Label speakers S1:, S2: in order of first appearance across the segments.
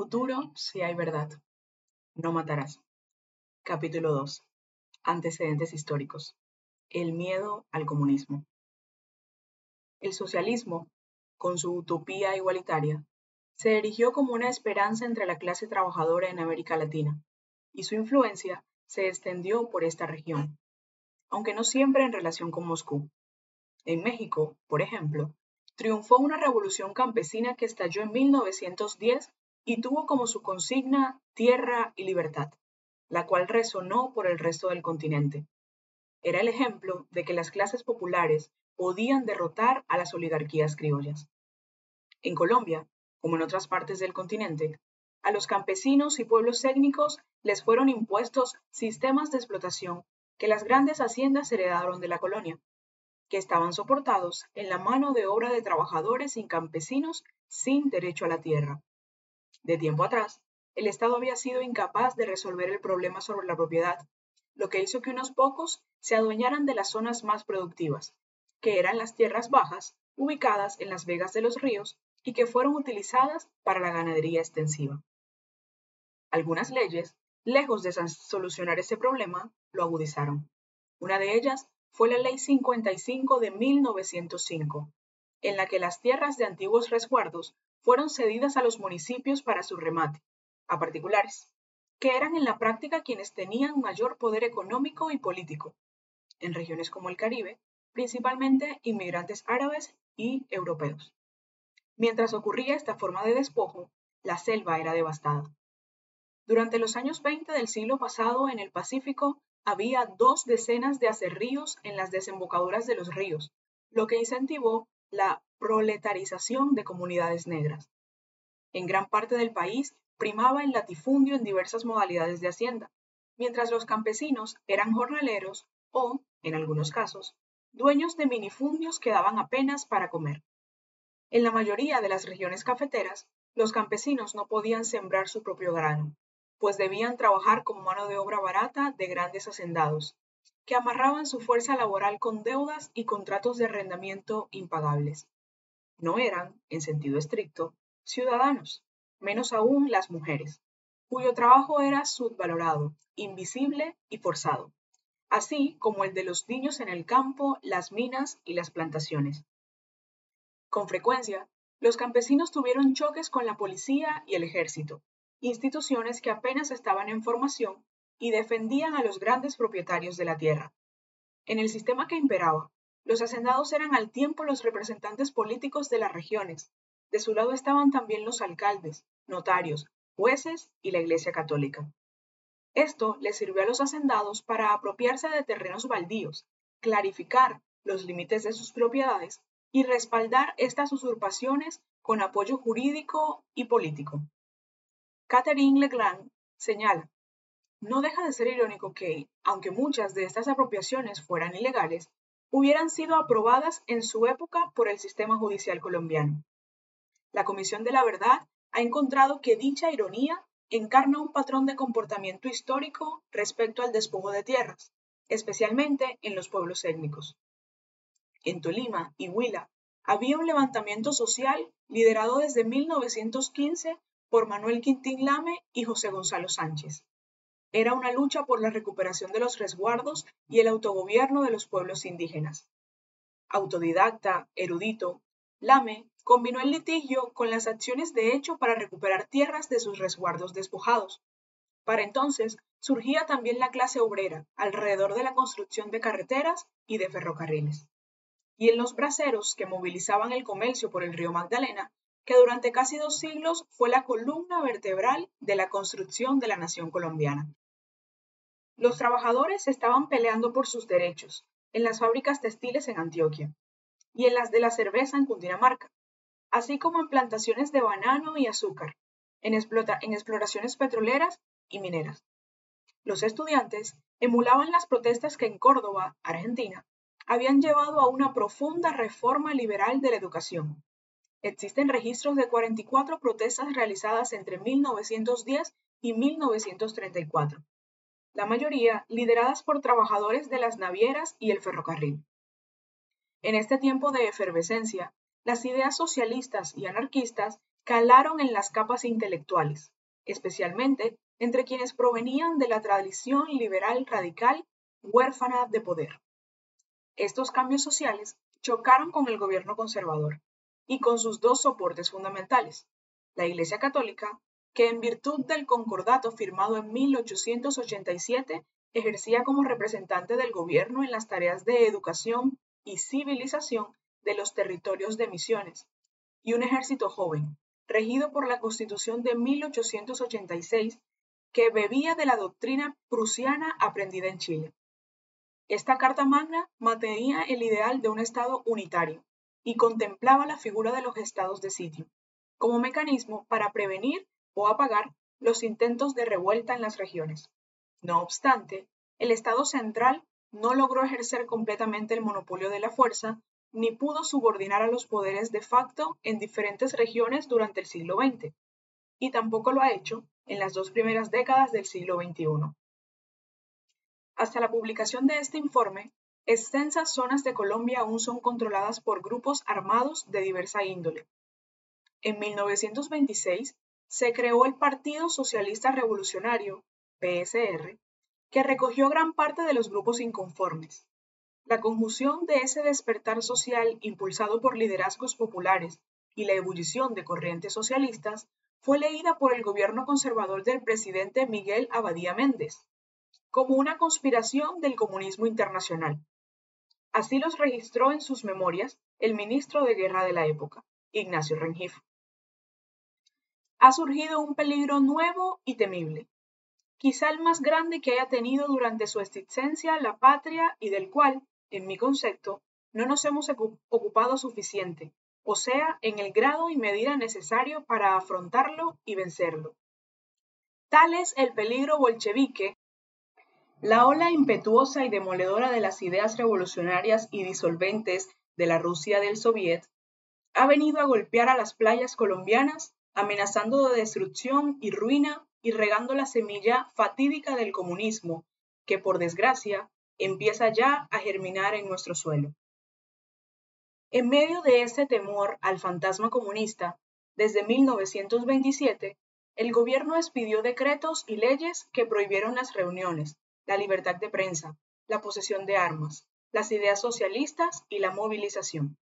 S1: futuro si hay verdad. No matarás. Capítulo 2. Antecedentes históricos. El miedo al comunismo. El socialismo, con su utopía igualitaria, se erigió como una esperanza entre la clase trabajadora en América Latina, y su influencia se extendió por esta región, aunque no siempre en relación con Moscú. En México, por ejemplo, triunfó una revolución campesina que estalló en 1910 y tuvo como su consigna tierra y libertad, la cual resonó por el resto del continente. Era el ejemplo de que las clases populares podían derrotar a las oligarquías criollas. En Colombia, como en otras partes del continente, a los campesinos y pueblos étnicos les fueron impuestos sistemas de explotación que las grandes haciendas heredaron de la colonia, que estaban soportados en la mano de obra de trabajadores y campesinos sin derecho a la tierra. De tiempo atrás, el Estado había sido incapaz de resolver el problema sobre la propiedad, lo que hizo que unos pocos se adueñaran de las zonas más productivas, que eran las tierras bajas, ubicadas en las vegas de los ríos y que fueron utilizadas para la ganadería extensiva. Algunas leyes, lejos de solucionar ese problema, lo agudizaron. Una de ellas fue la Ley 55 de 1905, en la que las tierras de antiguos resguardos fueron cedidas a los municipios para su remate, a particulares, que eran en la práctica quienes tenían mayor poder económico y político. En regiones como el Caribe, principalmente inmigrantes árabes y europeos. Mientras ocurría esta forma de despojo, la selva era devastada. Durante los años 20 del siglo pasado en el Pacífico había dos decenas de acerríos en las desembocaduras de los ríos, lo que incentivó la proletarización de comunidades negras. En gran parte del país primaba el latifundio en diversas modalidades de hacienda, mientras los campesinos eran jornaleros o, en algunos casos, dueños de minifundios que daban apenas para comer. En la mayoría de las regiones cafeteras, los campesinos no podían sembrar su propio grano, pues debían trabajar como mano de obra barata de grandes hacendados, que amarraban su fuerza laboral con deudas y contratos de arrendamiento impagables. No eran, en sentido estricto, ciudadanos, menos aún las mujeres, cuyo trabajo era subvalorado, invisible y forzado, así como el de los niños en el campo, las minas y las plantaciones. Con frecuencia, los campesinos tuvieron choques con la policía y el ejército, instituciones que apenas estaban en formación y defendían a los grandes propietarios de la tierra. En el sistema que imperaba, los hacendados eran al tiempo los representantes políticos de las regiones. De su lado estaban también los alcaldes, notarios, jueces y la Iglesia Católica. Esto les sirvió a los hacendados para apropiarse de terrenos baldíos, clarificar los límites de sus propiedades y respaldar estas usurpaciones con apoyo jurídico y político. Catherine Legland señala, no deja de ser irónico que, aunque muchas de estas apropiaciones fueran ilegales, hubieran sido aprobadas en su época por el sistema judicial colombiano. La Comisión de la Verdad ha encontrado que dicha ironía encarna un patrón de comportamiento histórico respecto al despojo de tierras, especialmente en los pueblos étnicos. En Tolima y Huila había un levantamiento social liderado desde 1915 por Manuel Quintín Lame y José Gonzalo Sánchez. Era una lucha por la recuperación de los resguardos y el autogobierno de los pueblos indígenas. Autodidacta, erudito, Lame combinó el litigio con las acciones de hecho para recuperar tierras de sus resguardos despojados. Para entonces surgía también la clase obrera alrededor de la construcción de carreteras y de ferrocarriles. Y en los braceros que movilizaban el comercio por el río Magdalena que durante casi dos siglos fue la columna vertebral de la construcción de la nación colombiana. Los trabajadores estaban peleando por sus derechos en las fábricas textiles en Antioquia y en las de la cerveza en Cundinamarca, así como en plantaciones de banano y azúcar, en, en exploraciones petroleras y mineras. Los estudiantes emulaban las protestas que en Córdoba, Argentina, habían llevado a una profunda reforma liberal de la educación, Existen registros de 44 protestas realizadas entre 1910 y 1934, la mayoría lideradas por trabajadores de las navieras y el ferrocarril. En este tiempo de efervescencia, las ideas socialistas y anarquistas calaron en las capas intelectuales, especialmente entre quienes provenían de la tradición liberal radical huérfana de poder. Estos cambios sociales chocaron con el gobierno conservador y con sus dos soportes fundamentales, la Iglesia Católica, que en virtud del concordato firmado en 1887 ejercía como representante del gobierno en las tareas de educación y civilización de los territorios de misiones, y un ejército joven, regido por la Constitución de 1886, que bebía de la doctrina prusiana aprendida en Chile. Esta Carta Magna mantenía el ideal de un Estado unitario y contemplaba la figura de los estados de sitio, como mecanismo para prevenir o apagar los intentos de revuelta en las regiones. No obstante, el Estado central no logró ejercer completamente el monopolio de la fuerza ni pudo subordinar a los poderes de facto en diferentes regiones durante el siglo XX, y tampoco lo ha hecho en las dos primeras décadas del siglo XXI. Hasta la publicación de este informe, extensas zonas de Colombia aún son controladas por grupos armados de diversa índole. En 1926 se creó el Partido Socialista Revolucionario, PSR, que recogió gran parte de los grupos inconformes. La conjunción de ese despertar social impulsado por liderazgos populares y la ebullición de corrientes socialistas fue leída por el gobierno conservador del presidente Miguel Abadía Méndez como una conspiración del comunismo internacional. Así los registró en sus memorias el ministro de Guerra de la época, Ignacio Rengifo. Ha surgido un peligro nuevo y temible, quizá el más grande que haya tenido durante su existencia la patria y del cual en mi concepto, no nos hemos ocupado suficiente, o sea, en el grado y medida necesario para afrontarlo y vencerlo. Tal es el peligro bolchevique, la ola impetuosa y demoledora de las ideas revolucionarias y disolventes de la Rusia del Soviet, ha venido a golpear a las playas colombianas, amenazando de destrucción y ruina y regando la semilla fatídica del comunismo, que por desgracia empieza ya a germinar en nuestro suelo. En medio de ese temor al fantasma comunista, desde 1927, el gobierno expidió decretos y leyes que prohibieron las reuniones, la libertad de prensa, la posesión de armas, las ideas socialistas y la movilización.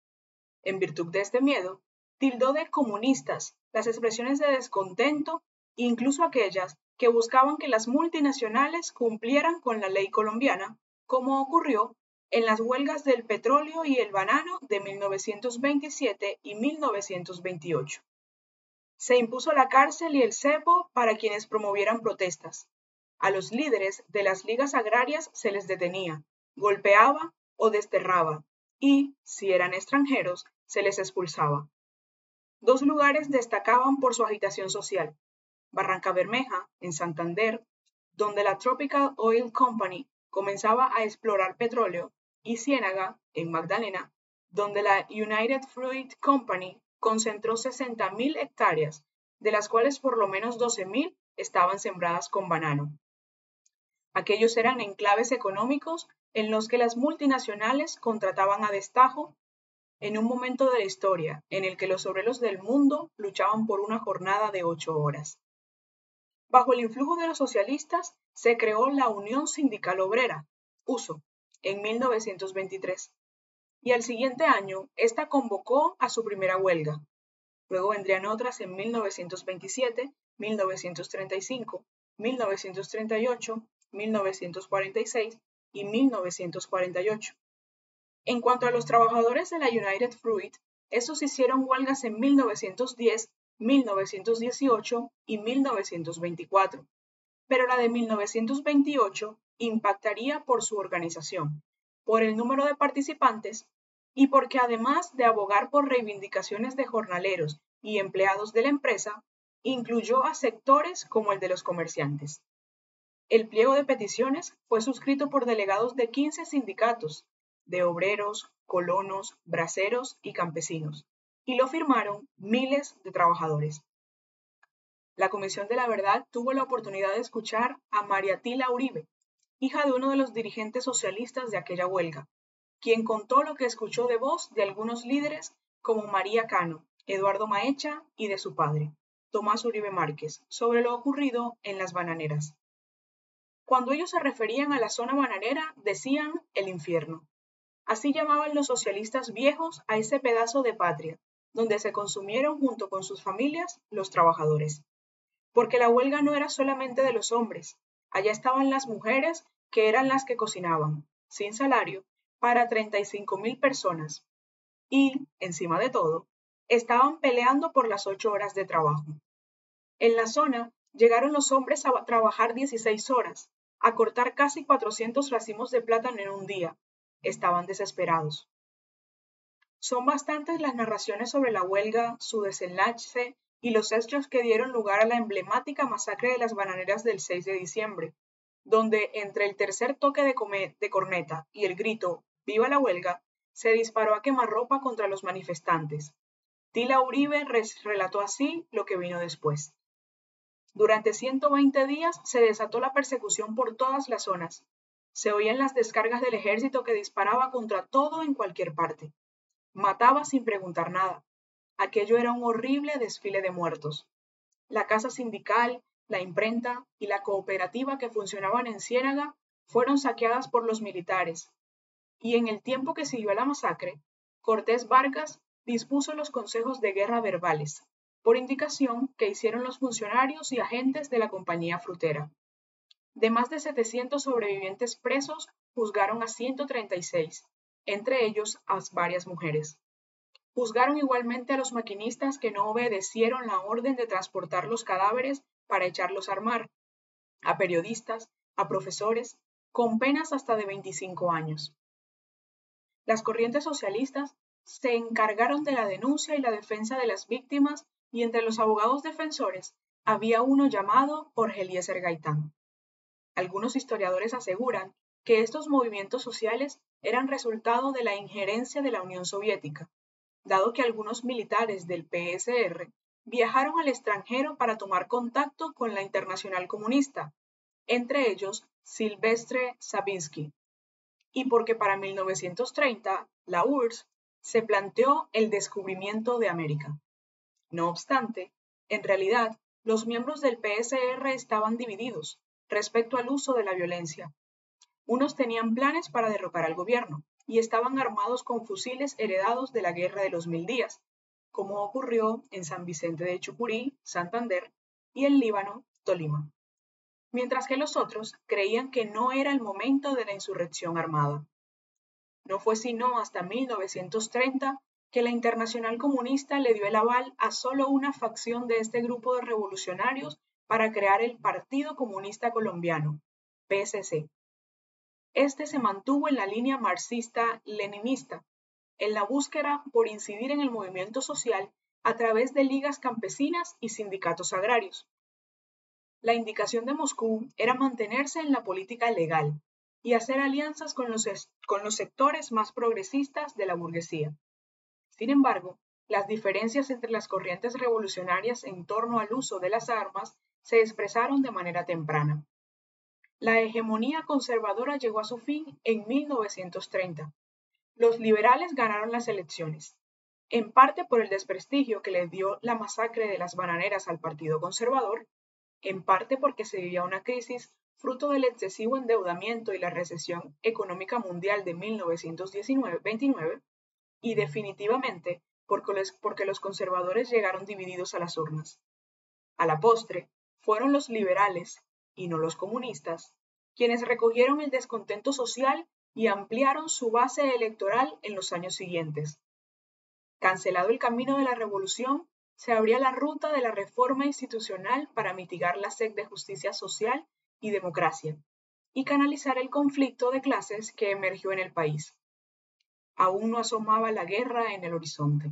S1: En virtud de este miedo, tildó de comunistas las expresiones de descontento, incluso aquellas que buscaban que las multinacionales cumplieran con la ley colombiana como ocurrió en las huelgas del petróleo y el banano de 1927 y 1928. Se impuso la cárcel y el cepo para quienes promovieran protestas. A los líderes de las ligas agrarias se les detenía, golpeaba o desterraba y, si eran extranjeros, se les expulsaba. Dos lugares destacaban por su agitación social. Barranca Bermeja, en Santander, donde la Tropical Oil Company comenzaba a explorar petróleo, y Ciénaga, en Magdalena, donde la United Fruit Company concentró 60.000 hectáreas, de las cuales por lo menos 12.000 estaban sembradas con banano. Aquellos eran enclaves económicos en los que las multinacionales contrataban a destajo en un momento de la historia en el que los obreros del mundo luchaban por una jornada de ocho horas. Bajo el influjo de los socialistas se creó la Unión Sindical Obrera, USO, en 1923, y al siguiente año esta convocó a su primera huelga. Luego vendrían otras en 1927, 1935, 1938, 1946 y 1948. En cuanto a los trabajadores de la United Fruit, estos hicieron huelgas en 1910 1918 y 1924, pero la de 1928 impactaría por su organización, por el número de participantes y porque además de abogar por reivindicaciones de jornaleros y empleados de la empresa, incluyó a sectores como el de los comerciantes. El pliego de peticiones fue suscrito por delegados de 15 sindicatos, de obreros, colonos, braceros y campesinos, y lo firmaron miles de trabajadores. La Comisión de la Verdad tuvo la oportunidad de escuchar a María Tila Uribe, hija de uno de los dirigentes socialistas de aquella huelga, quien contó lo que escuchó de voz de algunos líderes como María Cano, Eduardo Maecha y de su padre, Tomás Uribe Márquez, sobre lo ocurrido en las bananeras. Cuando ellos se referían a la zona bananera, decían el infierno. Así llamaban los socialistas viejos a ese pedazo de patria, donde se consumieron junto con sus familias los trabajadores. Porque la huelga no era solamente de los hombres, allá estaban las mujeres que eran las que cocinaban, sin salario, para 35 mil personas. Y, encima de todo, estaban peleando por las ocho horas de trabajo. En la zona llegaron los hombres a trabajar 16 horas, a cortar casi 400 racimos de plátano en un día. Estaban desesperados. Son bastantes las narraciones sobre la huelga, su desenlace y los hechos que dieron lugar a la emblemática masacre de las bananeras del 6 de diciembre, donde entre el tercer toque de, de corneta y el grito ¡Viva la huelga! se disparó a quemarropa contra los manifestantes. Tila Uribe relató así lo que vino después. Durante 120 días se desató la persecución por todas las zonas. Se oían las descargas del ejército que disparaba contra todo en cualquier parte. Mataba sin preguntar nada. Aquello era un horrible desfile de muertos. La casa sindical, la imprenta y la cooperativa que funcionaban en Ciénaga fueron saqueadas por los militares. Y en el tiempo que siguió a la masacre, Cortés Vargas dispuso los consejos de guerra verbales, por indicación que hicieron los funcionarios y agentes de la compañía frutera. De más de 700 sobrevivientes presos, juzgaron a 136, entre ellos a varias mujeres. Juzgaron igualmente a los maquinistas que no obedecieron la orden de transportar los cadáveres para echarlos a armar, a periodistas, a profesores, con penas hasta de 25 años. Las corrientes socialistas se encargaron de la denuncia y la defensa de las víctimas y entre los abogados defensores había uno llamado Jorge Gaitán. Algunos historiadores aseguran que estos movimientos sociales eran resultado de la injerencia de la Unión Soviética, dado que algunos militares del PSR viajaron al extranjero para tomar contacto con la Internacional Comunista, entre ellos Silvestre Sabinsky, y porque para 1930 la URSS se planteó el descubrimiento de América. No obstante, en realidad, los miembros del PSR estaban divididos respecto al uso de la violencia. Unos tenían planes para derrocar al gobierno y estaban armados con fusiles heredados de la Guerra de los Mil Días, como ocurrió en San Vicente de Chucurí, Santander, y en Líbano, Tolima. Mientras que los otros creían que no era el momento de la insurrección armada. No fue sino hasta 1930 que la Internacional Comunista le dio el aval a solo una facción de este grupo de revolucionarios para crear el Partido Comunista Colombiano, PSC. Este se mantuvo en la línea marxista-leninista, en la búsqueda por incidir en el movimiento social a través de ligas campesinas y sindicatos agrarios. La indicación de Moscú era mantenerse en la política legal y hacer alianzas con los, con los sectores más progresistas de la burguesía. Sin embargo, las diferencias entre las corrientes revolucionarias en torno al uso de las armas se expresaron de manera temprana. La hegemonía conservadora llegó a su fin en 1930. Los liberales ganaron las elecciones, en parte por el desprestigio que le dio la masacre de las bananeras al Partido Conservador, en parte porque se vivía una crisis fruto del excesivo endeudamiento y la recesión económica mundial de 1929 y definitivamente porque los, conservadores llegaron divididos a las urnas. A la postre, fueron los liberales, y no los comunistas, quienes recogieron el descontento social y ampliaron su base electoral en los años siguientes. Cancelado el camino de la revolución, se abría la ruta de la reforma institucional para mitigar la sed de justicia social y democracia, y canalizar el conflicto de clases que emergió en el país aún no asomaba la guerra en el horizonte.